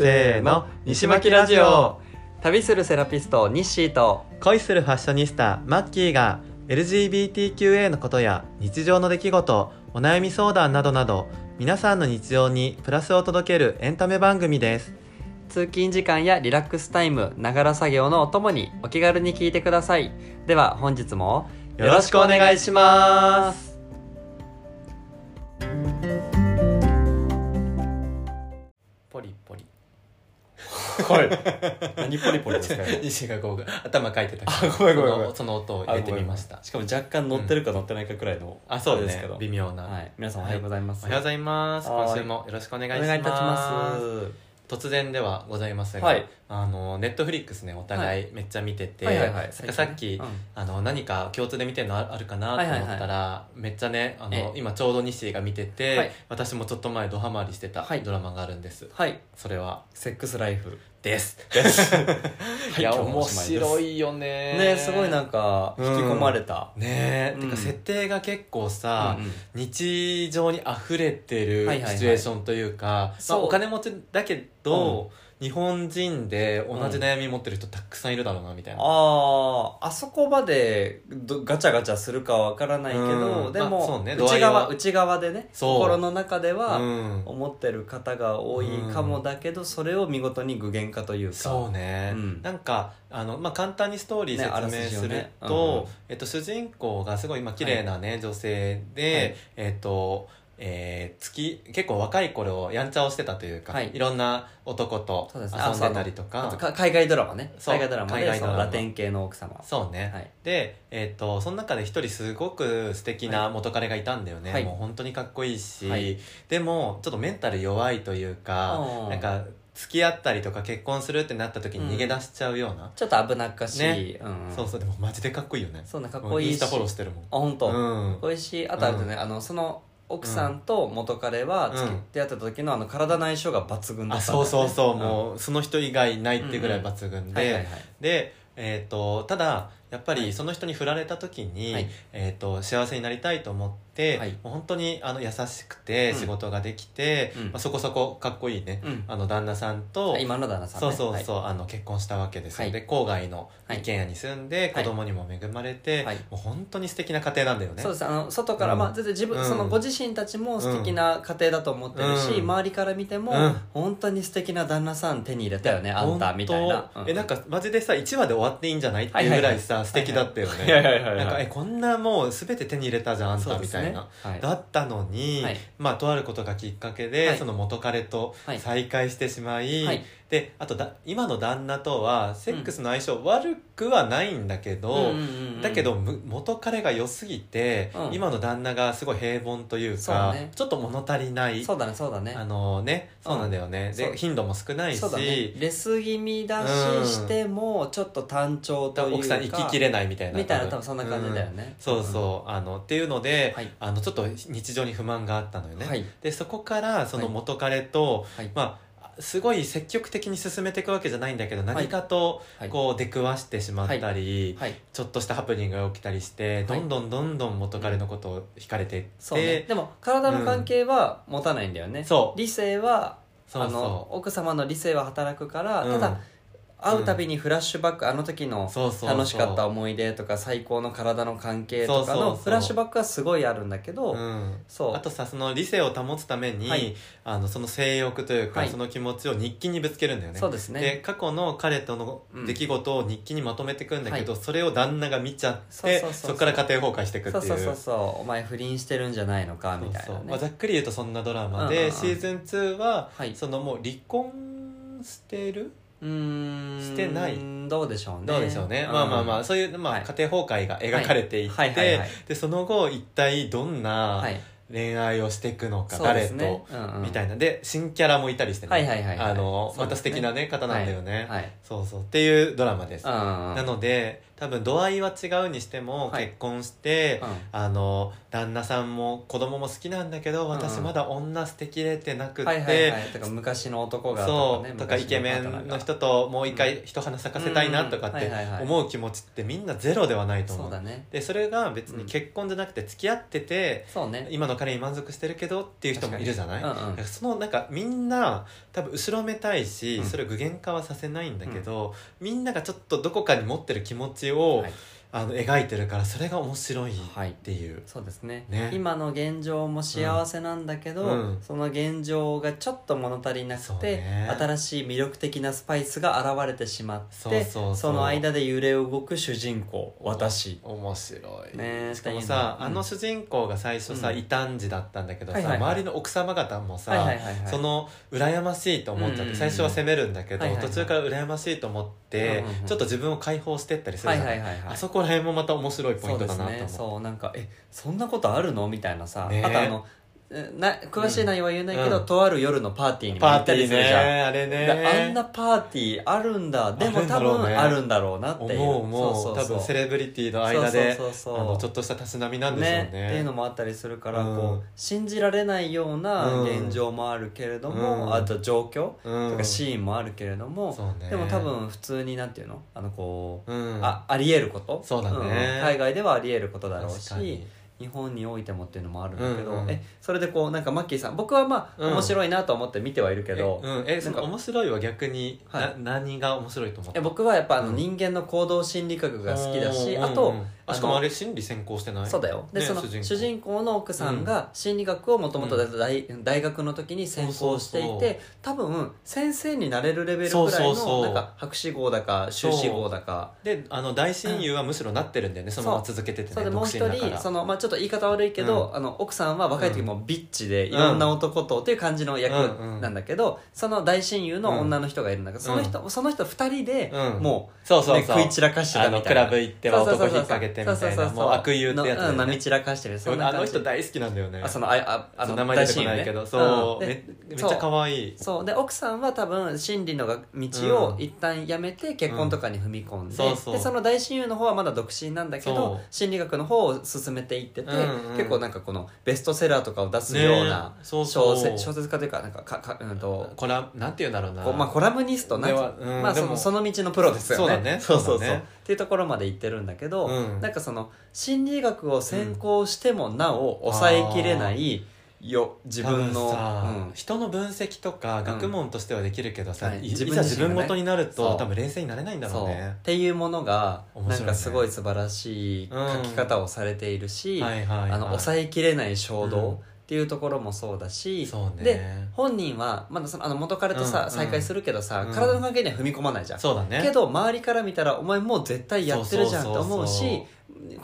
せーの西巻ラジオ。旅するセラピストニッシーと。恋するファッショニスタマッキーが LGBTQA のことや日常の出来事お悩み相談などなど皆さんの日常にプラスを届けるエンタメ番組です。通勤時間やリラックスタイムながら作業のお供にお気軽に聞いてください。では本日もよろしくお願いしますはい何ポリポリですか西 がこう頭かいてたあごめんごめんごめん。そのその音を入れてみました。しかも若干乗ってるか乗ってないかくらいの、あそうですけど微妙な、はい。皆さんおはようございます、おはようございます。はい。今週もよろしくお願いします。お願いいたします。突然ではございますが、はい。あのネットフリックスねお互いめっちゃ見てて、さっき、うん。あの何か共通で見てるのああるかなと思ったら、めっちゃねあえの今ちょうど西が見てて、はい。私もちょっと前ドハマりしてたはい。ドラマがあるんです、はい。それは。セックスライフです。いいや面白いよね。ねすごいなんか引き込まれた、ね。え、うん。てか設定が結構さ、うんうん。日常に溢れてるはいはいはい。シチュエーションというか、まあ、そう。お金持ちだけど、日本人で同じ悩み持ってる人たくさんいるだろうなみたいな、あああそこまでどガチャガチャするかはわからないけど、うん。でも、ね内側内側でね心の中ではうん。思ってる方が多いかもだけど、それを見事に具現化というか。そうね、うん。なんかあの、まあ、簡単にストーリー説明すると、うんうん。えっと、主人公がすごい今綺麗なね、女性で、はい。えっとえー、月結構若い頃やんちゃをしてたというか、はい。い、ろんな男と遊んでたりとあかとか。海外ドラマね。海外ドラマで海外ドラマ。そのラテン系の奥様。そうね、はい。で、えー、とその中で一人すごく素敵な元彼がいたんだよね、はい。もう本当にかっこいいし、はい。でもちょっとメンタル弱いというかうんなんか付き合ったりとか結婚するってなった時に逃げ出しちゃうような、ちょっと危なっかしい、ね。うん、そうそう。でもマジでかっこいいよね。そうねかっこいいし。インスタフォローしてるもん。あ本当、うん。かっこいいしあとあれだね、あのその奥さんと元彼は付き合ってた時のあの体の相性が抜群だあったね。そうそうそう、んもうその人以外いないってぐらい抜群で、で、えー、とただやっぱはい。りその人に振られた時に、はい。えー、と幸せになりたいと思って、はい。もう本当にあの優しくてうん。仕事ができて、うん。まあ、そこそこかっこいいね、うん。あの旦那さんと、あ今の旦那さん、ね、そうそうそう、あの結婚したわけですよ、はい。で郊外のはい。一軒家に住んで子供にも恵まれて、はい。もう本当に素敵な家庭なんだよね。そうです。あの外から、うん。まあ全然自分、うん。そのご自身たちも素敵な家庭だと思ってるし、うん。周りから見ても、うん。本当に素敵な旦那さん手に入れたよねあんたみたいな。えなんかマジでさ1話で終わっていいんじゃないっていうぐらいさ、素敵だったよね、なんかえこんなもう全て手に入れたじゃんあんたみたいな、はい。だったのに、はい。まあとあることがきっかけで、はい。その元彼とはい。再会してしまいであとだ今の旦那とはセックスの相性悪くはないんだけど、うん。うんうんうんだけどむ元彼が良すぎて、うん。今の旦那がすごい平凡というかね。ちょっと物足りない。そうだねそうだね。あのねそうなんだよね、そう。で頻度も少ないし、そうだね。レス気味だし、うんしてもちょっと単調というか奥さん生ききれないみたいなみたいな多分。そんな感じだよね、うん。そうそう、あのっていうので、はい。あのちょっと日常に不満があったのよね、はい。でそこからその元彼と、はい。まあすごい積極的に進めていくわけじゃないんだけど何かとはい。こう出くわしてしまったり、はい。ちょっとしたハプニングが起きたりして、どんどんどんどん元彼のことを惹かれていって、そうね。でも体の関係は持たないんだよね、そう。理性はあの奥様の理性は働くから、うん。ただ会うたびにフラッシュバック、あの時の楽しかった思い出とか最高の体の関係とかのフラッシュバックはすごいあるんだけど、うん。そう。あとさその理性を保つために、はい。あのその性欲というか、はい。その気持ちを日記にぶつけるんだよね。そうですね。で過去の彼とのうん。出来事を日記にまとめていくんだけど、はそれを旦那が見ちゃってそこから家庭崩壊していくっていう。そうそうそうお前不倫してるんじゃないのかみたいなね。そうそう。まあ、ざっくり言うとそんなドラマで、うんうんうん。シーズン2は、はい。そのもう離婚してるうーん。してない。どうでしょうね。どうでしょうね、まあまあまあそういう、まあ、はい。家庭崩壊が描かれていって、でその後一体どんなはい。恋愛をしていくのか、誰と、うんうん。みたいな。で新キャラもいたりしてね、また素敵なね方なんだよね、はい。はいそうそう。っていうドラマです、うん。なので多分度合いは違うにしてもはい。結婚して、うん。あの旦那さんも子供も好きなんだけど私うん。まだ女捨てきれてなくって、はいはいはい。だから昔の男がそうねとかイケメンの人ともう一回一花咲かせたいなとかって思う気持ちってみんなゼロではないと思う。そうだね。でそれが別に結婚じゃなくて付き合ってて、そうね。今の彼に満足してるけどっていう人もいるじゃない、うんうん。だからそのなんかみんな多分後ろめたいし、うん。それを具現化はさせないんだけど、みんながちょっとどこかに持ってる気持ちを、はいあの描いてるからそれが面白いはいっていう、そうですね。ね。今の現状も幸せなんだけど、うん。その現状がちょっと物足りなくて、ね。新しい魅力的なスパイスが現れてしまってその間で揺れ動く主人公私。面白い。ねしかもさ、うのあの主人公が最初さ、うん。異端児だったんだけどさ、はいはいはい。周りの奥様方もさ、はいはいはいはい。その羨ましいと思っちゃって、うんうんうん。最初は責めるんだけど、はいはいはい途中から羨ましいと思って、うんうんうんちょっと自分を解放してったりするはいじゃないはいはいはい。あそこら辺もまた面白いポイントだなと思う。そうですね。そうなんかえそんなことあるの？みたいなさ、ね。あとあのえな詳しい内容は言えないけど、うん。とある夜のパーティーにもパ行ったーティーねりするじゃん、あれね。であんなパーティーあるんだでも多分あるんだろうなっていう。思う思う。多分セレブリティの間でそうそうそうそう。あのちょっとしたたしなみなんでしょうね。っていうのもあったりするから、うん。こう信じられないようなうん。現状もあるけれども、うん。あと状況うん。とかシーンもあるけれども、そうね。でも多分普通になんていうのあのこう、うん。あありえること？そうだね。ん。海外ではありえることだろう確かに。し日本においてもっていうのもあるんだけど、うんうんえそれでこうなんかマッキーさん僕はまあ、うん。面白いなと思って見てはいるけど、えうん、えそなんかの面白いは逆に、はい。な何が面白いと思った？え僕はやっぱあのうん人間の行動心理学が好きだし、うん。あと、うんあしかもあれ心理専攻してない？そうだよ。で、ねその主人公。の奥さんが心理学をもともと大大学の時に専攻していて多分先生になれるレベルそうくらいのなんか博士号だか修士号だか。であの大親友はむしろなってるんだよね、そのまま続けててねそう。でもう一人その、まあ、ちょっと言い方悪いけど、あの奥さんは若い時もビッチでいろんな男とっていう感じの役うんうん。なんだけど、その大親友の女の人がいるんだけど、その人、その人二人で、うん。もうそうそうそう。ね食い散らかしてたみたいな。クラブ行って男引っ掛けてみたいなそうそうそうそう。もう悪友ってやつだよね。のうんまみ散らかしてる。そんなあ感じ。の人大好きなんだよね。あそのあああの名前出てこないけど、そう、めめっちゃ可愛い。そう。で奥さんは多分心理のが道を一旦やめて結婚とかに踏み込んで,、そうそう。でその大親友の方はまだ独身なんだけそう。ど心理学の方を進めていってて、うんうん結構なんかこのベストセラーとかを出すようなねそうそう。小説小説家というかなんかかか、うんと。コラなんて言うんだろうな。こうまあ、コラムニストなんではうんまあ、そのその道のプロですよね。そうだね。そうそうそう。そうだねっていうところまで行ってるんだけど、うん。なんかその心理学を専攻してもなお抑えきれないよ自分の多分さ、うん。人の分析とか学問としてはできるけどさ、はい。い自分自身がね。いざ自分ごとになるそう。と多分冷静になれないんだろそう。うっねていうものが面ないんかすごい素晴らしい書き方をされているし、はいはいはい。あの抑えきれない衝うん。動っていうところもそうだし、そうね。で本人はまだそのあの元彼とさ、うんうん。再会するけどさ、うん。体の関係には踏み込まないじゃん、そうだね。けど周りから見たらお前もう絶対やってるじゃんと思うし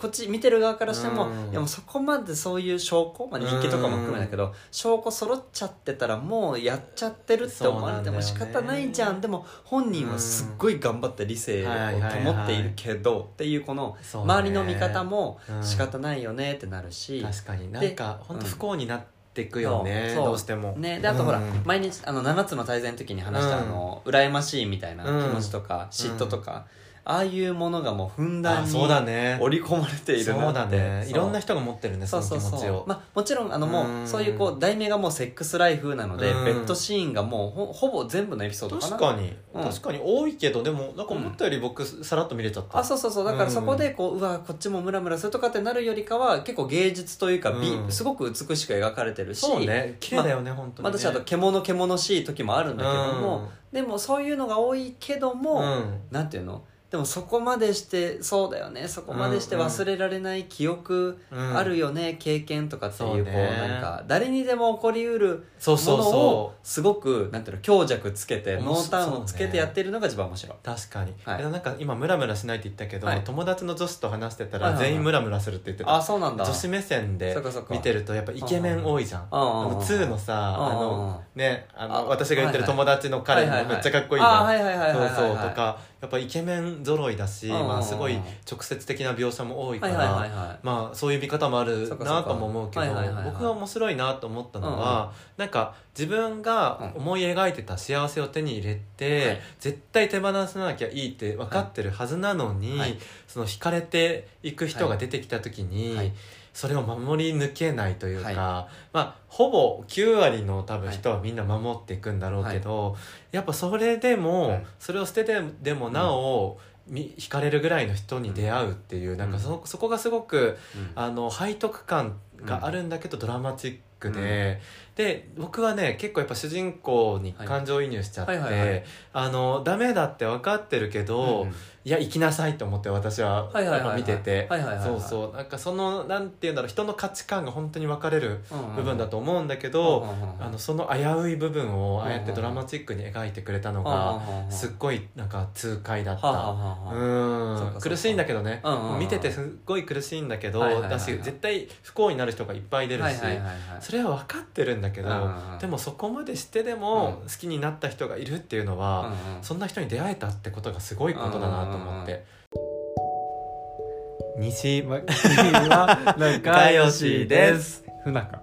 こっち見てる側からしても、うん。いやもうそこまでそういう証拠、まあ、日記とかも含めだけど、証拠揃っちゃってたらもうやっちゃってるって思われても仕方ないじゃん。でも本人はすっごい頑張って理性を保っているけどっていうこの周りの見方もうん。仕方ないよねってなるし、確かに。なんか本当不幸になっていくよね、どうしても。ね、であとほら、うん。毎日あの7つの大罪の時に話した、うん。あの羨ましいみたいな気持ちとか、嫉妬とか、ああいうものがもうふんだんにあそうだね。織り込まれているなって。ね。そう。いろんな人が持ってるねそそうそう。そうの気持ちを。まあ、もちろんあのもう、うん。そういうこう題名がもうセックスライフなので、うん。ベッドシーンがもうほほぼ全部のエピソードかな。確かに、うん。確かに多いけどでもなんか思ったより僕さらっと見れちゃった、あそうそうそう。だからそこでこう、うわこっちもムラムラするとかってなるよりかは結構芸術というか、美うん。すごく美しく描かれてるし。そうね。綺麗だよね、本当に、ね、まあ私あと獣獣しい時もあるんだけども、でもそういうのが多いけども、うん。なんていうの？でもそこまでしてそうだよね。そこまでして忘れられない記憶うん。あるよね、経験とかっていうこうなんか誰にでも起こりうるもそうそう。そのをすごくなんていうの強弱つけて濃淡をつけてやってるのが一番面白い。確かに、はい。なんか今ムラムラしないって言ったけど、はい。友達の女子と話してたらはいはいはい。全員ムラムラするって言ってた、あそうなんだ。女子目線で見てるとやっぱイケメン多いじゃん。あああの2のさああのねああの私が言ってるはいはい友達の彼もめっちゃかっこいいじゃん。あはいはいはいはいはいそうはい。そうとかやっぱイケメンン揃いだし、うん。まあ、すごい直接的な描写も多いから、まあ、そういう見方もあるなとも思うけど僕が面白いなと思ったのは、なんか自分が思い描いてた幸せを手に入れて、はい。絶対手放さなきゃいいって分かってるはずなのに、はい。その惹かれていく人が出てきた時に、はいそれを守り抜けないというか、はい。まあほぼ9割の多分人はみんな守っていくんだろうけど、やっぱそれでも、はい。それを捨ててでもなお、み惹かれるぐらいの人に出会うっていう、なんかそそこがすごくうん。あの背徳感があるんだけど、ドラマチックで、で僕はね結構やっぱ主人公に感情移入しちゃって、はいはいはい。はいあのダメだって分かってるけど、うんいや行きなさいと思って私は見てて。そうそう。なんかそのなんていうんだろう人の価値観が本当に分かれる部分だと思うんだけど、あのその危うい部分をああやってドラマチックに描いてくれたのがすっごいなんか痛快だった。うん。苦しいんだけどね、うんうんうん見ててすっごい苦しいんだけど、だし絶対不幸になる人がいっぱい出るし、それは分かってるんだけど、でもそこまでしてでもうん。好きになった人がいるっていうのは、そんな人に出会えたってことがすごいことだなと思って。西は仲良しです。不仲。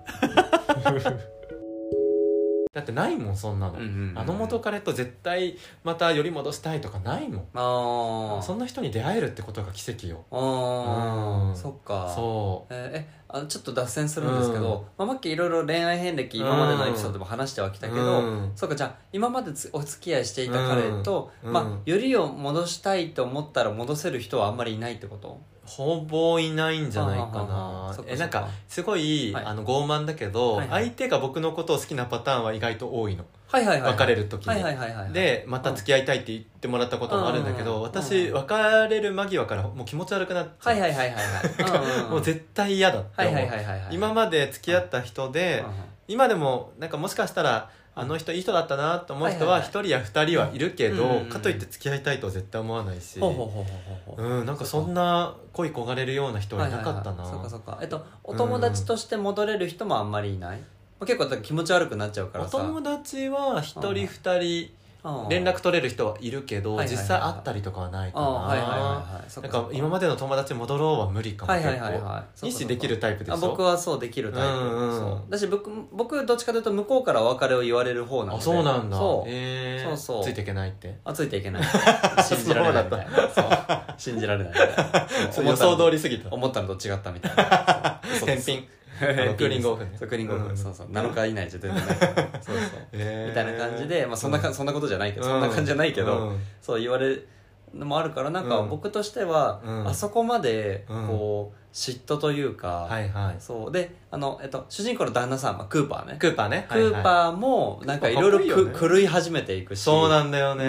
だってないもんそんなの、あの元彼と絶対また寄り戻したいとかないもん。ああそんな人に出会えるってことが奇跡よ。ああうん。そっか。そう。えーえあのちょっと脱線するんですけど、まあ、マッキーいろいろ恋愛遍歴今までのエピソードでも話してはきたけど、うん。そうかじゃあ今までつお付き合いしていた彼と、うん。うん。まあ、よりを戻したいと思ったら戻せる人はあんまりいないってこと？ほぼいないんじゃないかな。えなんかすごい、はい。あの傲慢だけど、はいはい。相手が僕のことを好きなパターンは意外と多いのはいはいはいはい。別れる時に、はいはいはいはいでまた付き合いたいって言ってもらったこともあるんだけど、うん。私うん別れる間際からもう気持ち悪くなっちゃう、はいはいはいはいはい。もう絶対嫌だっては思う、いはいはいはいはい。今まで付き合った人で、うんうん今でもなんかもしかしたらあの人いい人だったなと思う人ははいはいはい。一人や二人はいるけど、うんかといって付き合いたいとは絶対思わないし、ほうほうほうほうほうほう。うん、なんかそんな恋焦がれるような人はいなかったな、はいはいはいそうかそうか。えっとお友達として戻れる人もあんまりいない、まあ結構気持ち悪くなっちゃうからさ。お友達は一人二人うん。連絡取れる人はいるけど、はいはいはい実際会ったりとかはないかな、あはいはいはいはい。そっなんか今までの友達戻ろうは無理かもはい結構、はいはい。はいそうか西できるタイプでしょ？あ僕はそうできるタイプ、うんうんそう。だし僕僕どっちかというと向こうからお別れを言われる方なので。あそうなんだ。そう、えー。そうそう。ついていけないって。あついていけない。信じられないみたいな。そう。信じられないみたいな。そう予想通りすぎた。思ったのと違ったみたいな。そう。天品 クーリングオフね。そうクーリングオフ、うんそう。そう7日以内じゃ全然ない。か らそうそう。えーみたいな感じで、まあ、そんなか、うん。そんなことじゃないけど、そんな感じじゃないけど、うん。そう言われるのもあるからなんかうん。僕としては、うん。あそこまでうん。こう嫉妬というか、はいはい。そう。であの、えっと、主人公の旦那さん、まあ、クーパーね。クーパーね。クーーパーもなんかいろいろ狂い始めていくし。そうなんだよね、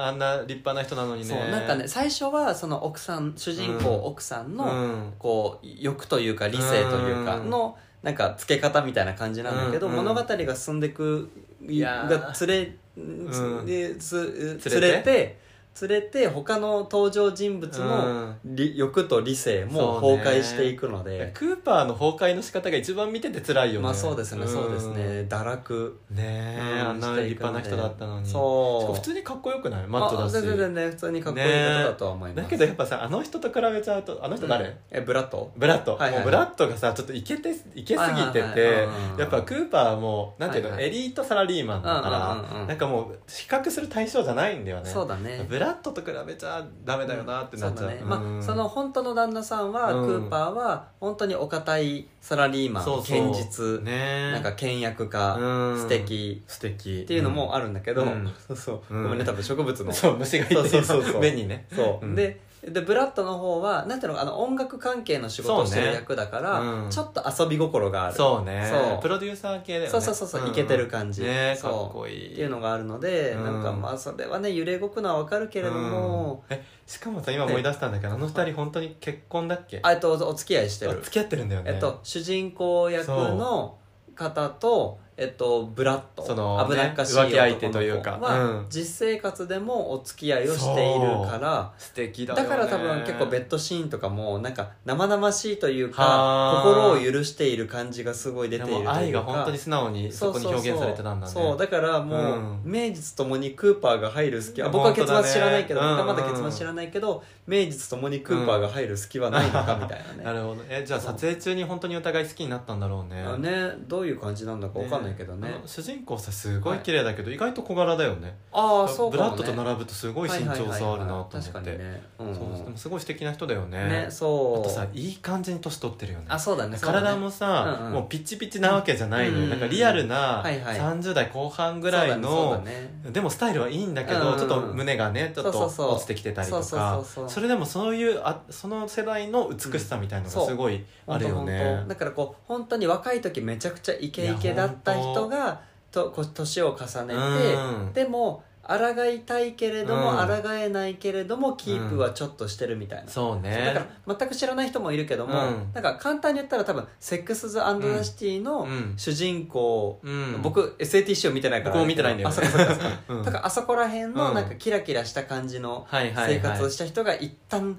あんな立派な人なのにね。そうなんかね最初はその奥さん主人公、うん。奥さんうの、ん。こう欲というか理性というかうん。のなんか付け方みたいな感じなんだけど、うん物語が進んでいくいやー。が連れ、ん。でつ連れて連れて他の登場人物の理欲と理性も崩壊していくので、クーパーの崩壊の仕方が一番見てて辛いよね。まあそうですね、ん。そうですね。堕落。ねえ、うん。あんな立派な人だったのに。そう。普通にかっこよくない？マッチョだし。あ全然ね普通にかっこいい方だとは思います、だけどやっぱさあの人と比べちゃうとあの人誰、うん。えブラッドブラッド、はいはいはい。もうブラッドがさちょっとイケてイケすぎててうんやっぱクーパーもなんていうの、エリートサラリーマンだから、なんかもう比較する対象じゃないんだよね。そうだね。ブラッドと比べちゃダメだよなってなっちゃう,、そうだね。まうんあ、その本当の旦那さんは、うんクーパーは本当にお堅いサラリーマンそうそう。堅実、ね。なんか倹約家、うん。素敵。素敵。っていうのもあるんだけど、うん。そうそう、うん。ごめんね多分植物のそう虫がいてそうそうそうそう。目にね。そう、うん。ででブラッドの方はなんていうのあの音楽関係の仕事をしてる役だから、うん。ちょっと遊び心がある。そうね。そう。プロデューサー系だよね。そうそうそうそう、んイケてる感じ。ねかっこいい。っていうのがあるので、うん。なんかまあそれはね揺れ動くのはわかるけれども、うん。えしかもさ今思い出したんだけどあの二人本当に結婚だっけ？あえっとお付き合いしてる。あ付き合ってるんだよね。えっと、主人公役の方とえっと、ブラッド。その危なっかしいね浮気相手というか。は、うん。実生活でもお付き合いをしているから素敵だだから多分結構ベッドシーンとかもなんか生々しいというはかあ心を許している感じがすごい出ているというか。愛が本当に素直にそこに表現されてたんだね。そう。だからもう、うん。名実ともにクーパーが入る隙はうん。僕は結末知らないけど、僕はまだうん結末知らないけど名実ともにクーパーが入る隙はないのかみたいなね。なるほどえじゃあ撮影中に本当にお互い好きになったんだろうね。あね。どういう感じなんだか分かんないけどね。主人公さすごい綺麗だけど、意外と小柄だよね。ああそうブかも、ね、ラッドと並ぶとすごい身長差あるなと思って、確かにね,、うん。そうでもすごい素敵な人だよね。ねそう。あとさいい感じに年取ってるよね。あそうだねそうだね。体もさ、うんうん。もうピッチピチなわけじゃないのよ、うんなんかリアルなはいはい。30代後半ぐらいの、だねね。でもスタイルはいいんだけど、うんうんちょっと胸がねちょっと落ちてきてたりとか。そうそうそうそれでもそういうあその世代の美しさみたいのがすごいあるよね。だからこう本当に若い時めちゃくちゃイケイケだった人がとこう年を重ねて、うん。でも抗いたいけれども、うん。抗えないけれどもキープはちょっとしてるみたいな、そうね。だから全く知らない人もいるけども、うん。なんか簡単に言ったら多分「セックス・ザ・アンド・ザ・シティ」のうん。主人公、うん。僕 SAT を見てないから僕も見てないんだよね。あそっかそだからあそこら辺のうん。なんかキラキラした感じの生活をした人が一旦うん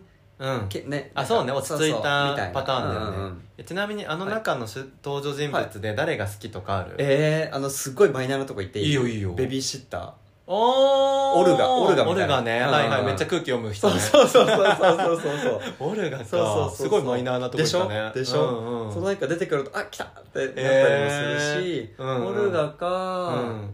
けねあそうね。落ち着いたパターンだよね、うんうんうん。えちなみにあの中の主登場人物で誰が好きとかある、えー、あのすっごいマイナーなとこ行っていい？いいよいいよ。ベビーシッター。おー。オルガオルガみたいな。オルガね、うん。はいはい。めっちゃ空気読む人ね。そうそうそうそうそうそうそうオルガかそうそうそうすごいマイナーなとこでしょ行ったねでしょ、うんうんそのなんか出てくるとあ来たってなったりもするし、えーうんうんオルガか、うん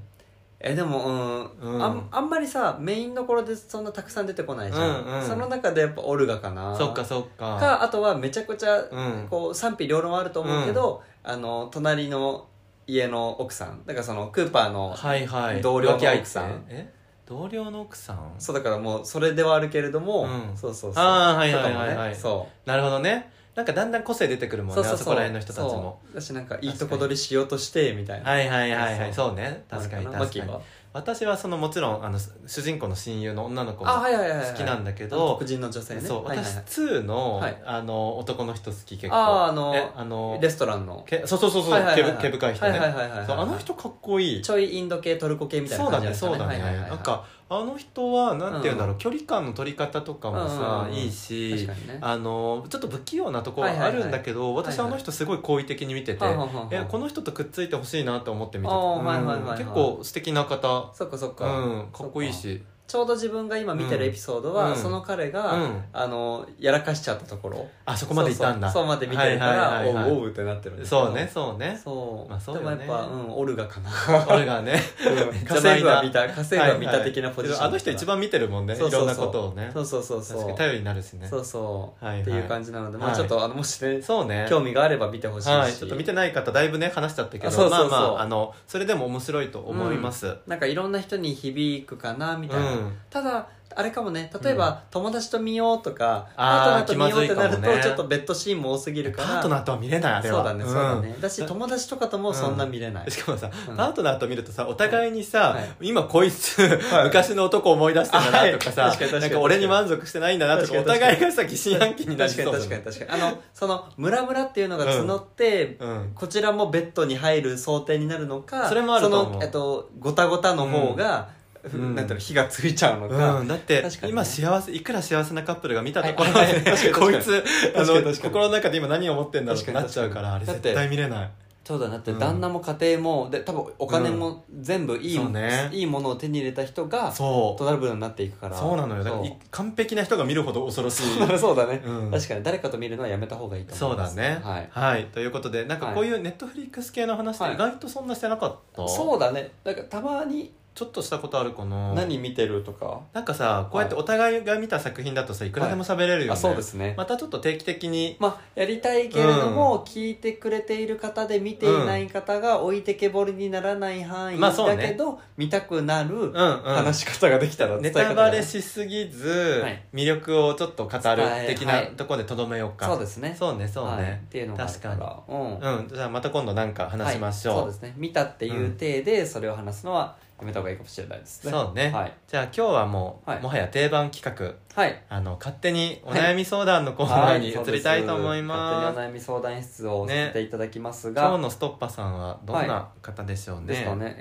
えでもうん、うん。あんあんまりさメインどころでそんなたくさん出てこないじゃん、うんうん。その中でやっぱオルガかな。そっかそっか。かあとはめちゃくちゃ、うん。こう賛否両論あると思うけど、あの隣の家の奥さん。だからそのクーパーの、はいはい。同僚の浮気相手奥さんえ？同僚の奥さん？そうだからもうそれではあるけれども、うん。そうそうそう。あーはいはいはいとかもね。はいそなるほどねなんかだんだん個性出てくるうもんねあそこら辺の人たちも。だしなんかいいとこ取りしようとしてみたいな。はいはいはいはい。そうね。確かにマ確かに。私はそのもちろんあの主人公の親友の女の子もあはいはいはいはい。好きなんだけあどの黒人の女性ね。そう私2のはい。あの男の人好き結構。あーあのえあのレストランの。けそうそうそうそう毛毛深い人ね。あの人かっこいい。ちょいインド系トルコ系みたいなそうだ感じね。そうだねなんかあの人はなんて言うんだろう距離感の取り方とかもうんうんさうん。いいし確かにね。あのちょっと不器用なところはあるんだけど私はいはい。あの人すごい好意的に見ててはあはあはあえこの人とくっついてほしいなと思って見ててあーうんはいはいはいはい。結構素敵な方。そっかそっか、うんかっこいいしちょうど自分が今見てるエピソードは、うん。その彼が、うん。あのやらかしちゃったところ。あそこまで行ったんだ。そうそうそうまで見てるから、はいはいはいはい。おうおうってなってるんですけど。そうねそうね。そう,、まあそうよね。でもやっぱ、うん、オルガかな。俺がね。家政婦は見た家政婦は見た的なポジションはいはいあの人一番見てるもんねいそうそうそう。ろんなことをね。そうそうそうそう。確かに頼りになるしね。そうそう、はいはい。っていう感じなので、まはい。あちょっとあのもしねそうね。興味があれば見てほしいし、はい、ちょっと見てない方だいぶね話しちゃったけど。あそうそうそう。まあまああのそれでも面白いと思います、なんかいろんな人に響くかなみたいな、うんただあれかもね。例えば、友達と見ようとかパートナーと見ようってなると、気まずいかもね。ちょっとベッドシーンも多すぎるから。パートナーとは見れないあれは。そうだねそうだね、ん。だし友達とかともそんな見れない、しかもさ、うんパートナーと見るとさお互いにさ、はい。今こいつ、はい。昔の男思い出してんだなとかさ、あはい。確かに確かになんか俺に満足してないんだなとかお確かに。互いがさ疑心暗鬼になり確かにそうだね。確かに確かに。あのそのムラムラっていうのが募って、うん。こちらもベッドに入る想定になるのかそれもあると思う。その、えっと、ごたごたの方が、ふうん。なんていうの火がついちゃうのか、うん、だって、確かにね。今幸せいくら幸せなカップルが見たところで、はい こいつあの心の中で今何を思ってんだろうってなっちゃうからあれ絶対見れない。そうだだってうん。旦那も家庭もで多分お金も全部いい,、そうね。いいものを手に入れた人がそう。トラブルになっていくから。そうなのよ。だからい完璧な人が見るほど恐ろしい。そ うそうだね、うん。確かに誰かと見るのはやめた方がいいとそう思います。だね。はい。ということでなんかこういうネットフリックス系の話って意外とそんなしてなかった、そうだね。だからたまにちょっとしたことあるかな何見てるとか、なんかさこうやってお互いが見た作品だとさいくらでも喋れるよね、あそうですね、またちょっと定期的に。まあ、やりたいけれども、聞いてくれている方で見ていない方が置いてけぼりにならない範囲まあそうね。だけど、見たくなるうんうん。話し方ができたら、ネ伝え方がタバレしすぎず、はい魅力をちょっと語る的ない。ところでとどめようか、そうですね。そうねそうね、はい。っていうのがあるから。確うん。うん。じゃあまた今度なんか話しましょう、はい。そうですね。見たっていう体でそれを話すのはめた方がいいかもしれないですね。そうね、はい。じゃあ今日はもう、はい。もはや定番企画。はい。あの勝手にお悩み相談のコーナーには移りたいと思います,、勝手にお悩み相談室をさせていただきますが、今日のストッパさんはどんな方でしょうね、ね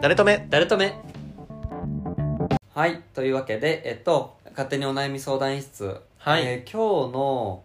誰とめ？誰とめ？はい。というわけでえっと勝手にお悩み相談室。はい。えー今日の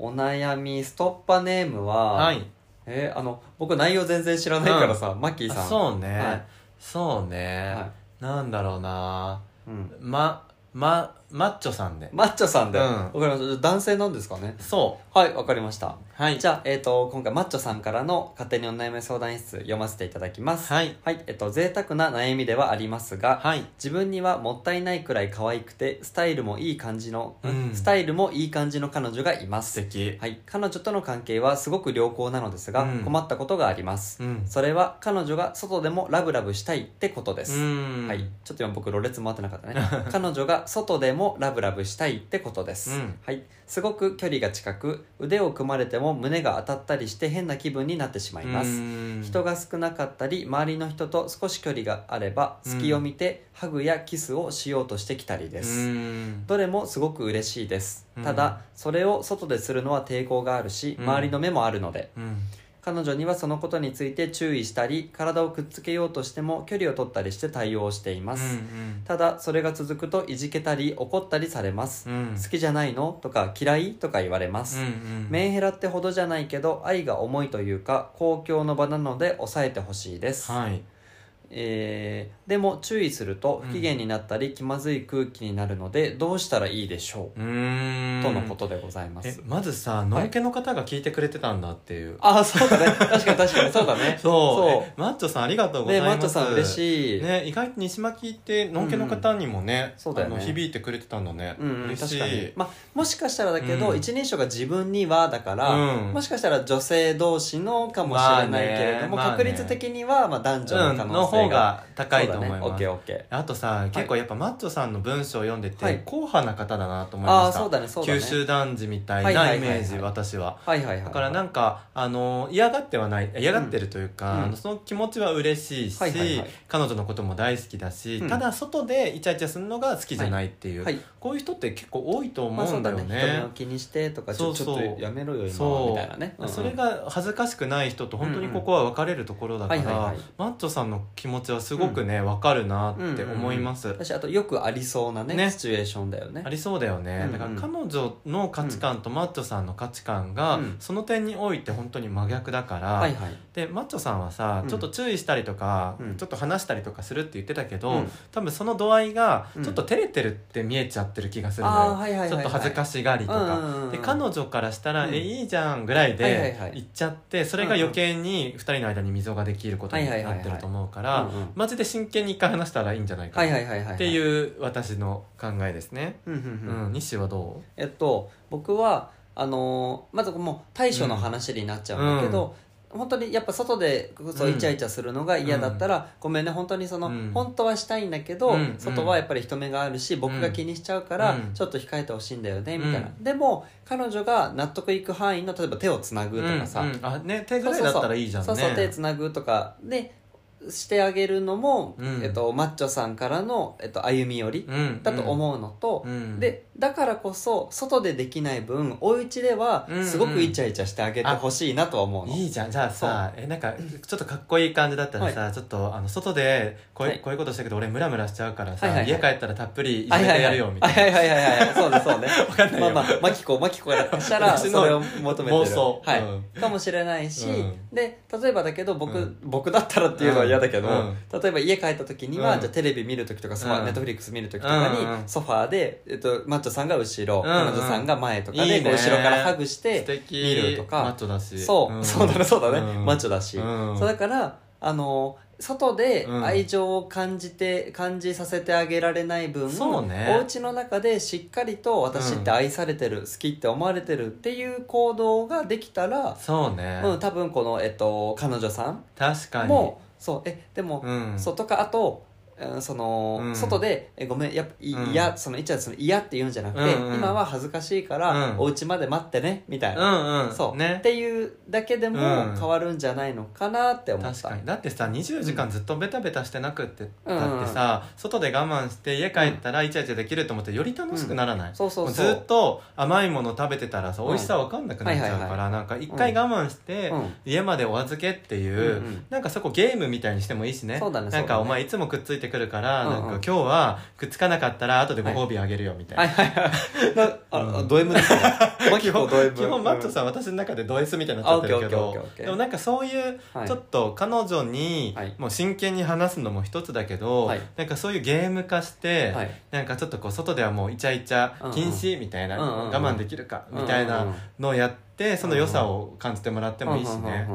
お悩みストッパネームは、はいえーあの僕内容全然知らないからさ、マッキーさん。あそうね、はい。そうね、はなんだろうな。うん、ままマッチョさんで。マッチョさんで、うん。わかりました。男性なんですかね？そはいわかりました。うはい。じゃあ、えっと今回マッチョさんからの勝手にお悩み相談室読ませていただきます。はい。はい。えっと贅沢な悩みではありますが、はい。自分にはもったいないくらい可愛くてスタイルもいい感じの、うん。スタイルもいい感じの彼女がいます。素敵。はい。彼女との関係はすごく良好なのですが、うん。困ったことがあります、うん。それは彼女が外でもラブラブしたいってことです、うん。はい、ちょっと今僕ろれつ回ってなかったね。彼女が外でもラブラブしたいってことです、うん。はい、すごく距離が近く腕を組まれても胸が当たったりして変な気分になってしまいます、うん。人が少なかったり周りの人と少し距離があれば隙を見てハグやキスをしようとしてきたりでうす、ん。どれもすごく嬉しいです、うん。ただそれを外でするのは抵抗があるしうん。周りの目もあるので、うん彼女にはそのことについて注意したり体をくっつけようとしても距離を取ったりして対応をしています、うんただそれが続くといじけたり怒ったりされます、うん。好きじゃないの？とか嫌い？とか言われます、うんうんメンヘラってほどじゃないけど愛が重いというか公共の場なので抑えてほしいです、はいえーでも注意すると不機嫌になったり気まずい空気になるのでどうしたらいいでしょう、とのことでございまえすまずさのんけの方が聞いてくれてたんだっていう、ああそうだね。確かに確かにそうだね。そう。マッチョさんありがとうございます。マッチョさん嬉しい、ね意外と西巻ってのんけの方にもね,、そうだよね。響いてくれてたんだね、うんうん、確かに、まあ、もしかしたらだけど、うん。一人称が自分にはだから、うん。もしかしたら女性同士のかもしれないけれども、まあね。確率的にはまあ男女の可能性が、方が高いと思います、ッケーオッケー。あとさ結構やっぱマッチョさんの文章を読んでて、はい。硬派な方だなと思いああましたねね。九州男児みたいはいははいはいない。イメージ、私は。はいはいはいだからなんかあの嫌がってはない嫌がってるというか、うん。その気持ちは嬉しいし、はいはいはい。彼女のことも大好きだし、うん。ただ外でイチャイチャするのが好きじゃないっていう、はい。こういう人って結構多いと思うんだよね,、ね。人目を気にしてとかちょそうそう。ちょっとやめろよ今そうみたいなね、うんうんそれが恥ずかしくない人と本当にここは分かれるところだから、はいはいはい。マッチョさんの気持ちはすごくね、分かるなって思います、私あとよくありそうなねね。シチュエーションだよね。ありそうだよね、だから彼女の価値観とマッチョさんの価値観が、うん。その点において本当に真逆だから、でマッチョさんはさ、うん。ちょっと注意したりとか、うん。ちょっと話したりとかするって言ってたけど、うん。多分その度合いがうん。ちょっと照れてるって見えちゃってる気がするのよ、ちょっと恥ずかしがりとか、で彼女からしたら、うん。えいいじゃんぐらいではい言っちゃってそれが余計に2人の間に溝ができることになってると思うからうんうんマジで真剣に一回話したらいいんじゃない。かっていう私の考えですね。うんうんううんん、西はどえっと僕はあのーまずもう対処の話になっちゃうんだけど、本当にやっぱ外でそううんイチャイチャするのが嫌だったら、ごめんね本当にその、うん。本当はしたいんだけど、うん外はやっぱり人目があるし僕が気にしちゃうから、うん。ちょっと控えてほしいんだよねみたいな、うでも彼女が納得いく範囲の例えば手をつなぐうとかさ、うんうん。あね手ぐらいだったらいいじゃんね。そうそう手つなぐとか。でしてあげるのも、うん。えっと、マッチョさんからの、えっと、歩み寄りうんだと思うのと、うん。でだからこそ外でできない分お家ではすごくイチャイチャしてあげてほしいなとは思うの、いいじゃん。じゃあさえなんかちょっとかっこいい感じだったらさ、ちょっとあの外でこう,、はい。こういうことしたけど俺ムラムラしちゃうからさ、はいはいはい。家帰ったらたっぷりいじめてやるよみたいな、はいはいはいはいはい。そうねそうね わかんないよ。まあまあマキコマキコからしたら 私のそれを求めてる。妄想。はい。うん。かもしれないし、うん。で例えばだけど僕,、うん。僕だったらっていうのは嫌だけど、うん。例えば家帰った時には、うん。じゃあテレビ見る時とかうん。ネットフリックス見る時とかに、うんうんソファーで、えっと、マッチョさんが後ろ、うんうん。彼女さんが前とかでいいね。こう後ろからハグして素敵。見るとか。マッチョだし。そう、ん。そうだねそうだね、うん。マッチョだし、うん。そうだからあの外でうん。愛情を感じて、感じさせてあげられない分そうね。お家の中でしっかりと私って愛されてる、好きって思われてるっていう行動ができたら、そうね、うん、多分この、えっと、彼女さん確かに。もそう。えでも、うん。そう。とかあとうんその、うん。外でえごめんやっぱいうん。嫌、そのいっちゃんその嫌って言うんじゃなくて、うんうん今は恥ずかしいから、うん。お家まで待ってねみたいな、うんうん。そう、ね。っていうだけでもうん。変わるんじゃないのかなって思った、確かに。だってさ24時間ずっとベタベタしてなくって、うん。だってさ外で我慢して家帰ったらイチャイチャできると思ってより楽しくならない、そうそうそう。もうずっと甘いもの食べてたらさうん。美味しさ分かんなくなっちゃうはいはいはからなんか一回我慢してうん。家までお預けっていう、うんうんなんかそこゲームみたいにしてもいいしねそうだね。なんかお前いつもくっついてくるから、うんうん。なんか今日はくっつかなかったら後でご褒美あげるよみたいな、はいはいはい。なあ、うん。ド M ですねマキコド M 基本マットさん、私の中でド S みたいになっちゃってるけどでもなんかそういうはい。ちょっと彼女にはい。もう真剣に話すのも一つだけど、はい。なんかそういうゲーム化して、はい。なんかちょっとこう外ではもうイチャイチャ禁止みたいな、我慢できるかみたいなのをやってその良さを感じてもらってもいいしね、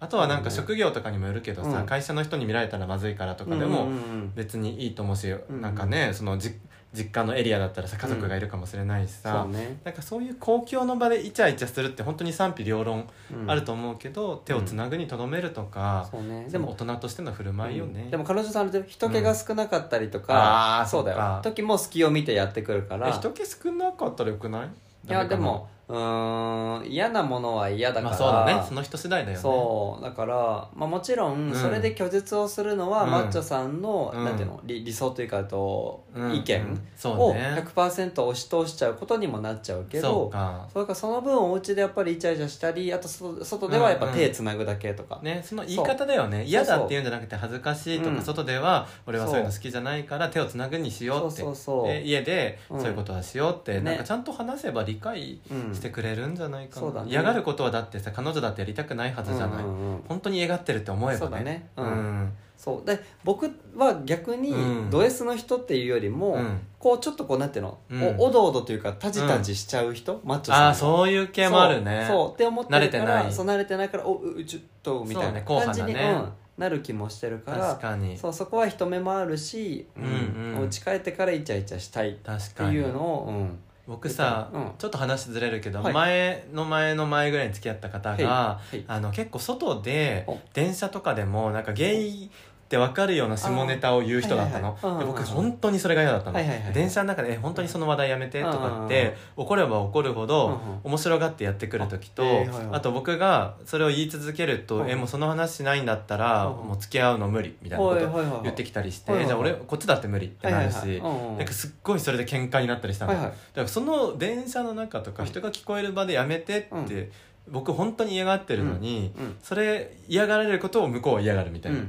あとはなんか職業とかにもよるけどさ、うん。会社の人に見られたらまずいからとかでもうんうんうん。別にいいと思うし、んなんかねそのじ実家のエリアだったらさ家族がいるかもしれないしさ、そうね、なんかそういう公共の場でイチャイチャするって本当に賛否両論うん。あると思うけど、手をつなぐにとどめるとか、そうね。ででもも大人としての振る舞いよね、でも彼女さんあれで人気が少なかったりとうん。か、あーそうだよ。時も隙を見てやってくるから。え人気少なかったらよくない？いやでもうーん嫌なものは嫌だから、まあそうだね。その人次第だよね。そうだから、まあ、もちろんうん。それで拒絶をするのは、うん。マッチョさんの、うん。なんていうの理理想というかと、うん。意見をね。100%押し通しちゃうことにもなっちゃうけそうどか。それからその分お家でやっぱりイチャイチャしたりあと外外ではやっぱうんうん手つなぐだけとか、ね、その言い方だよね。嫌だっていうんじゃなくて恥ずかしいとか、うん。外では俺はそういうの好きじゃないから手をつなぐにしようって。そうそうそう。で家でうん。そういうことはしようって、ね。なんかちゃんと話せば理解うんしてくれるんじゃないかな、そうだね。嫌がることはだってさ彼女だってやりたくないはずじゃない、うんうんうん。本当に嫌がってるって思えばね。そうだね。ううん。んそう。で僕は逆にうん。ド S の人っていうよりも、うん。こうちょっとこうなんていうの、うん。おおどおどというかタジタジしちゃう人、マッチョさんああそういう系もあるね。そう。って思ってるから慣れてない。そう慣れてないからおううちょっとみたいな感じに、ねうん、なる気もしてるから確かに。そうそこは人目もあるし、うんうん。お家帰ってからイチャイチャしたいっていうのを、うん、僕さ、うん。ちょっと話ずれるけど、はい。前の前の前ぐらいに付き合った方が、へい。へい。あの結構外でお。電車とかでもなんかゲイって分かるような下ネタを言う人だったの。で僕本当にそれが嫌だったの、電車の中でえ「本当にその話題やめて」とか。って怒れば怒るほど面白がってやってくる時とあと僕がそれを言い続けると「うん。えもうその話しないんだったらもう付き合うの無理」みたいなこと言ってきたりしてじゃあ俺こっちだって無理ってなるしなんかすっごいそれで喧嘩になったりしたの。だからその電車の中とか人が聞こえる場でやめてって、うん僕本当に嫌がってるのに、うん。それ嫌がられることを向こうは嫌がるみたいな、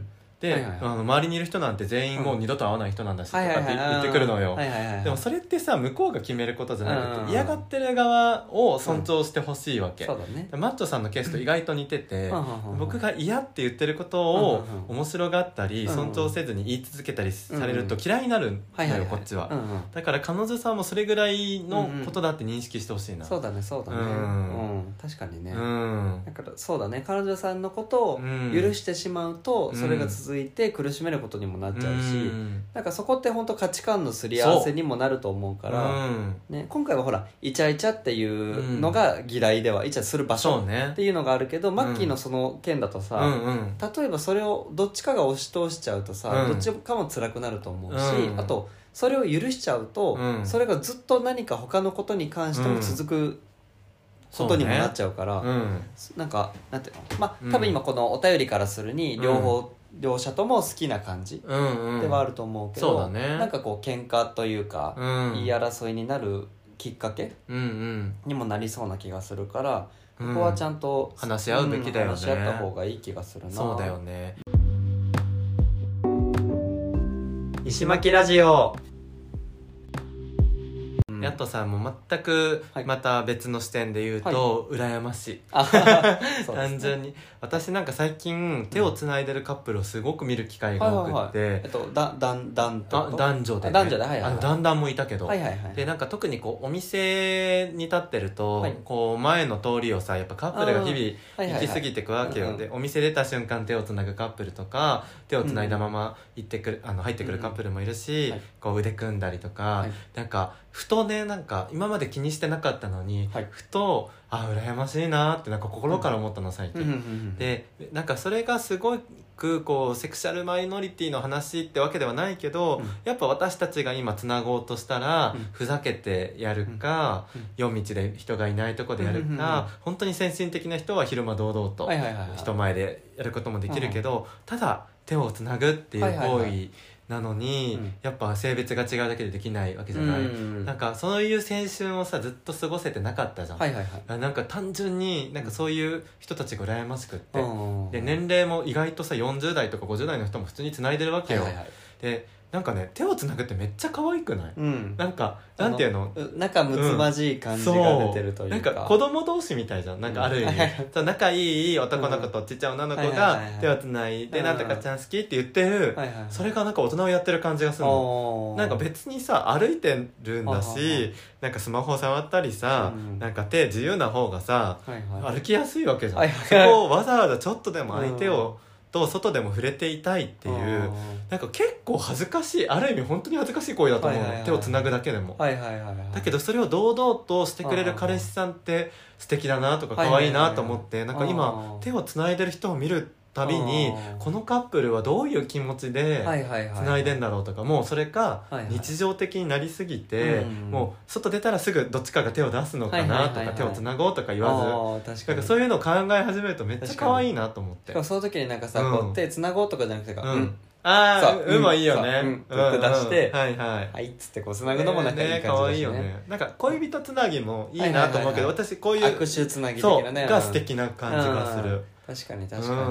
はいはいはい。あの周りにいる人なんて全員もう二度と会わない人なんだしとかって言ってくるのよ、はいはいはいでもそれってさ向こうが決めることじゃなくて、うん嫌がってる側を尊重してほしいわけ、そうだね。マッチョさんのケースと意外と似てて、うんうんうん僕が嫌って言ってることをうんうんうん。面白がったりうんうん尊重せずに言い続けたりされるとうん嫌いになるのよ、こっちは、うんうん。だから彼女さんもそれぐらいのことだって認識してほしいな。そうだねそうだね。ううん。ん、確かにね、うん。だからそうだね。彼女さんのことをうん。許してしまうと、うん。それが続いて苦しめることにもなっちゃうし、うん。なんかそこって本当価値観のすり合わせにもなると思うからう。んね、今回はほらイチャイチャっていうのが嫌いでは、イチャする場所っていうのがあるけど、マッキーのその件だとさ、うんうん。例えばそれをどっちかが押し通しちゃうとさ、うん。どっちかも辛くなると思うし、うん。あとそれを許しちゃうと、うん。それがずっと何か他のことに関しても続くことにもなっちゃうから、うん。なんかなんていうの？まうん。あ多分今このお便りからするに両方、両者とも好きな感じうんうん。ではあると思うけど、そうだね。なんかこう喧嘩というか、うん。言い争いになるきっかけうんうん。にもなりそうな気がするから、うん。ここはちゃんと話し合うべきだよね。ん話し合った方がいい気がするな。そうだよね。石巻ラジオうん。やっとさもう全くはい。また別の視点で言うと、羨ましい。単純に。私なんか最近手をつないでるカップルをすごく見る機会が多くって。えっとだだんだんと？あ男女で、あ男女ではいはいはい。あのだんだんもいたけど、はいはいはいでなんか特にこうお店に立ってると、はい。こう前の通りをさやっぱカップルが日々行き過ぎてくわけよ、でお店出た瞬間手をつなぐカップルとか手をつないだまま行ってくる、あの入ってくるカップルもいるし、はい。こう腕組んだりとか、はい。なんかふとねなんか今まで気にしてなかったのに、はい。ふとあ羨ましいなってなんか心から思ったの最近、でなんかそれがすごくこうセクシャルマイノリティの話ってわけではないけど、うん。やっぱ私たちが今つなごうとしたら、うん。ふざけてやるか、うん。夜道で人がいないとこでやるか、うんうんうん。本当に先進的な人は昼間堂々とはいはいはいはい。人前でやることもできるけど、ただ手をつなぐっていうはいはいは行為なのに、うん。やっぱ性別が違うだけでできないわけじゃない、うん。なんかそういう青春をさずっと過ごせてなかったじゃん、はいはいはい。あなんか単純になんかそういう人たちが羨ましくって、うんで年齢も意外とさ40代とか50代の人も普通につないでるわけよ、はいはいはい。でなんかね手をつなぐってめっちゃ可愛くない、うん。なんかなんていうの？う仲睦まじい感じが出てるというか、なんか子供同士みたいじゃん。なんかある意味、そう仲いい男の子とちっちゃい女の子はいはいがはいはい。手をつないで「うん。なんとかちゃん好き?」って言ってる、はいはいそれがなんか大人をやってる感じがするの。おー。なんか別にさ歩いてるんだしなんかスマホ触ったりさ、うん。なんか手自由な方がさはいはい。歩きやすいわけじゃん、はいはいそこをわざわざちょっとでも相手を、と外でも触れていたいっていうなんか結構恥ずかしいある意味本当に恥ずかしい行為だと思うの、はいはいはい。手をつなぐだけでも、はいはいはいはいだけどそれを堂々としてくれる彼氏さんって素敵だなとか可愛い。なと思ってなんか今手をつないでる人を見るたびにこのカップルはどういう気持ちでつないでんだろうとかもうそれか日常的になりすぎてうんもう外出たらすぐどっちかが手を出すのかなとか手をつなごうとか言わず。なんかそういうのを考え始めるとめっちゃ可愛いなと思っしてその時になんかさ、うん。こう手つなごうとかじゃなくて、ううん。ん。ああそう。うん。もいいよね。そう。うん。出してうんはいはい。はいっつってこうつなぐのもなんかいい感じだよね。なんか恋人つなぎもいいなと思うけどはい私こういう握手つなぎ的そうなねが素敵な感じがする。うん確かに確かに、う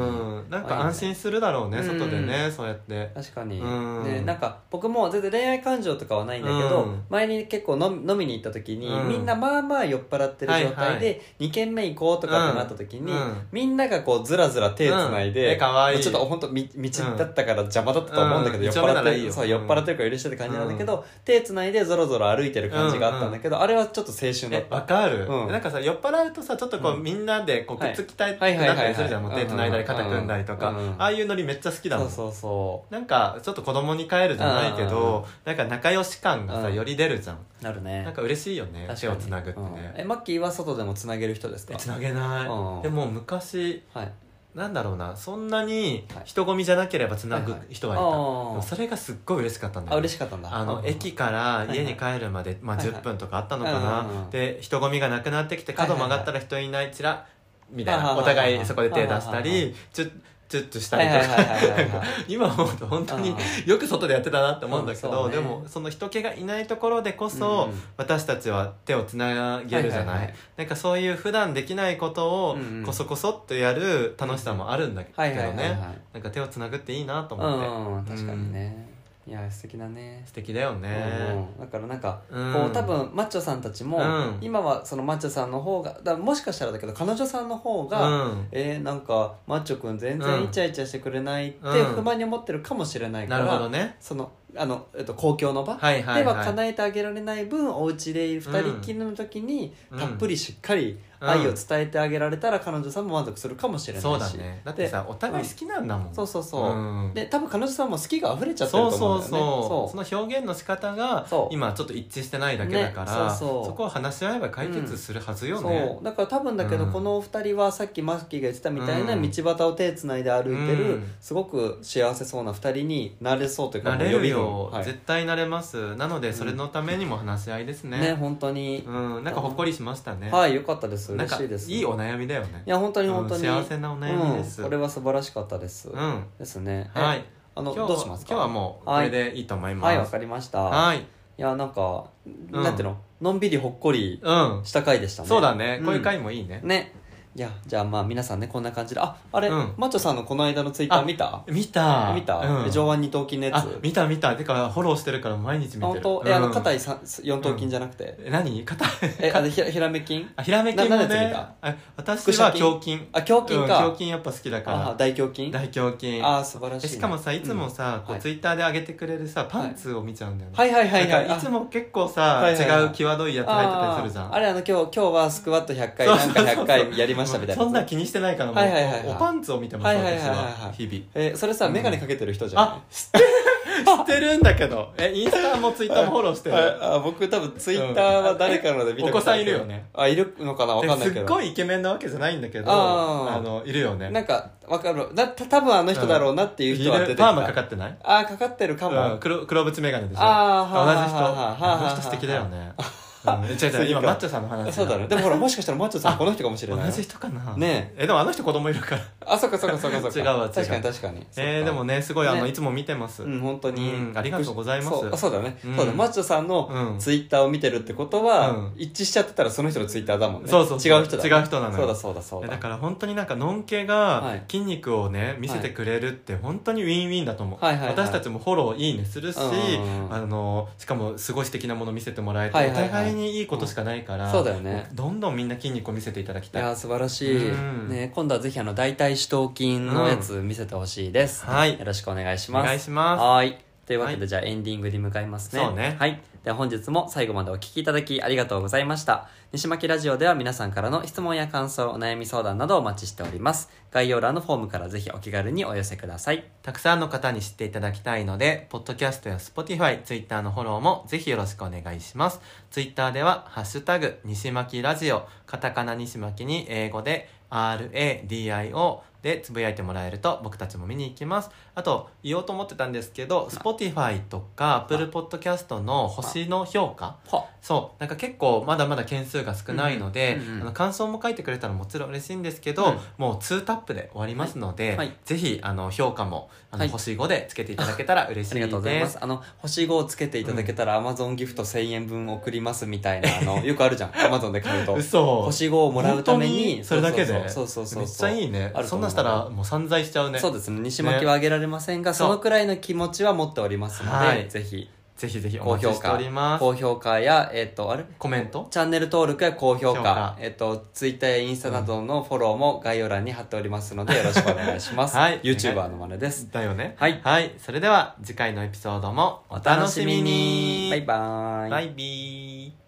んなんか安心するだろうねうん。外でねそうやって。確かに、うん。でなんか僕も全然恋愛感情とかはないんだけど、うん。前に結構飲み飲みに行った時に、うん。みんなまあまあ酔っ払ってる状態はいはで2軒目行こうとかってなった時に、うん。みんながこうずらずら手つないうん。で、えかわいいちょっと本当み道だったから邪魔だったと思うんだけど、うん。酔っ払ってるそう酔っ払ってるから許してって感じなんだけど、手つないでぞろぞろ歩いてる感じがあったんだけど、あれはちょっと青春だっえたわかる、うん。なんかさ酔っ払うとさちょっとこう、うん。みんなでこうくはいっつきたいってなったりするじゃん、もう手つないだり肩組んだりとか、ああいうノリめっちゃ好きだもん。そうそうそなんかちょっと子供に帰るじゃないけうんどなんか仲良し感がさうん。より出るじゃん。うなるね。なんか嬉しいよね手をつなぐってうん。ねえマッキーは外でもつなげる人ですか？えつなげない。うん。でも昔はい。なんだろうなそんなにはい。人混みじゃなければつなぐはいはい。人はいた、あーでもそれがすっごい嬉しかったんだよあね嬉しかったんだ。あのうん。駅から家に帰るまで、まあ、はいはい。10分とかあったのかな、で人混みがなくなってきて角曲がったら人いないちらみたいな。お互いそこで手出したりチュッチュッチュしたはいりとか今思うと本当にうんよく外でやってたなって思うんだけど、でもその人気がいないところでこそ、私たちは手をつなげるじゃない,、なんかそういう普段できないことをこそこそっとやる楽しさもあるんだけどね。なんか手をつなぐっていいなと思って、うん確かにねいや素敵だね。素敵だよね、うんだからなんかうん。こう多分マッチョさんたちもうん。今はそのマッチョさんの方がだもしかしたらだけど彼女さんの方がうん。えーなんかマッチョくん全然イチャイチャしてくれないってうん。不満に思ってるかもしれないかなるほどらね。そのあの、えっと、公共の場はいはいはい。では叶えてあげられない分お家で二人きりの時にうん。たっぷりしっかり愛を伝えてあげられたら彼女さんも満足するかもしれないし。そうだね。だってさお互い好きなんだもん。そうそうそう、うん。で多分彼女さんも好きが溢れちゃってると思うんだよね。そうそうそう。その表現の仕方が今ちょっと一致してないだけだから、ねそうそう。こを話し合えば解決するはずよね、そう。だから多分だけど、うん。このお二人はさっきマッキーが言ってたみたいなうん。道端を手つないで歩いてる、うん。すごく幸せそうな二人になれそうというかなれるよ、はい。絶対なれます。なのでそれのためにも話し合いですね。ね本当に、うん。なんかほっこりしましたね、はいよかったですなんか嬉しいですいいお悩みだよね。いや本当に本当に、うん幸せなお悩みです。うんこれは素晴らしかったです、うんですね。えはい。あのどうしますか？今日はもうこれでいいと思います。はい。わかりました。はい。いやなんか、うん。なんていうの？のんびりほっこりうん。した回でしたね。そうだね、ん。こういう回もいいね。ねいやじゃあまあ皆さんねこんな感じで。ああれ、うん。マッチョさんのこの間のツイッターあ見た？見た。見た、うん。上腕二頭筋のやつ。あ見た見た。てかフォローしてるから毎日見てる。本当？えあのうん。肩い四頭筋じゃなくて、え何？肩？えあのひらひらめ筋あひらめ筋もな何やつ見ねた？あ私は腹胸筋。あ胸筋か。うん胸筋やっぱ好きだかあら大胸筋？大胸筋。あ素晴らしいなえしかもさいつもさ、こうツイッターで上げてくれるさパンツを見ちゃうんだよね、はいはいはいはい。なんかいつも結構さ、はいはいはい。違う際どいやつ入ってたりするじゃん。あーあれあの今日今日はスクワット100回そうなんか100回やりましたみたいな。そんな気にしてないからもう、はいはいはいはい。おパンツを見てます、はいはいはいはい。私は日々。えそれさうん眼鏡かけてる人じゃない？あ知ってるしてるんだけど。えインスタもツイッターもフォローしてる？ああ僕多分ツイッターは誰かので見たお子さんいるよね？あいるのかな？わかんないけど。すっごいイケメンなわけじゃないんだけどあー。あのいるよね。なんかわかる。だた多分あの人だろうなっていう人は出てきた、パーマかかってない？ああかかってるかも、うん黒黒縁眼鏡でしょ？あーはあ同じ人はあはあはああの人素敵だよね うん。違う違う今マッチョさんの話そうだね。でもほらもしかしたらマッチョさん あこの人かもしれな。い同じ人かな。ねえ。でもあの人子供いるから。あそっかそっかそっかそっか。違うわ違う。確かに。確か。にえー、でもねねすごいあのね。いつも見てます。うん本当に、うんありがとうございます。そうあそうだね、うん。そうだマッチョさんのうん。ツイッターを見てるってことは、うん。一致しちゃってたらその人のツイッターだもんね。そうそう違う人だ、違う人なのよ。そうだそうだそうだ。えだから本当になんかのんけはい。が筋肉をね見せてくれるって本当にウィンウィンだと思う、私たちもフォローいいねするし、あのしかもすごい素敵なもの見せてもらえて、お互いにいいことしかないから、そうだよね。どんどんみんな筋肉を見せていただきたい。いやー素晴らしい、うん。ね、今度はぜひあの大腿四頭筋のやつ見せてほしいです、はい。よろしくお願いしおます。願いします。はーい。というわけで、はい。じゃあエンディングに向かいますね。そうね。はいでは本日も最後までお聞きいただきありがとうございました。西巻ラジオでは皆さんからの質問や感想お悩み相談などお待ちしております。概要欄のフォームからぜひお気軽にお寄せください。たくさんの方に知っていただきたいので、ポッドキャストや Spotify、Twitter のフォローもぜひよろしくお願いします。Twitter では、ハッシュタグ、西巻ラジオ、カタカナ西巻に英語で、RADIO でつぶやいてもらえると僕たちも見に行きます。あと、言おうと思ってたんですけど、Spotify とか Apple Podcast の星の評価？は。そう。なんか結構まだまだ件数が少ないので、うんうんうんあの感想も書いてくれたらもちろん嬉しいんですけど、うんもう2タップで終わりますので、はい。はいぜひあの評価もあの、はい。星5でつけていただけたら嬉しいです。ありがとうございます。あの、星5をつけていただけたら、アマゾンギフト1000円分送りますみたいな、あの、よくあるじゃん。アマゾンで買うと。嘘。星5をもらうために、それだけで？そうそうそう。めっちゃいいね。そんなんしたらもう散財しちゃうね。そうですね。西巻はあげられませんが、そのくらいの気持ちは持っておりますので、はい。ぜひ、ぜひぜひお高評待ちしてお価ります。高評価。や、えっ、と、あれ？コメント？チャンネル登録や高評価、評価。えっ、と、ツイッターやインスタなどのフォローも概要欄に貼っておりますので、よろしくお願いします。はい。YouTuber の真似です。だよね。はい。はい、それでは次回のエピソードもおお楽しみに。バイバーイ。バイビー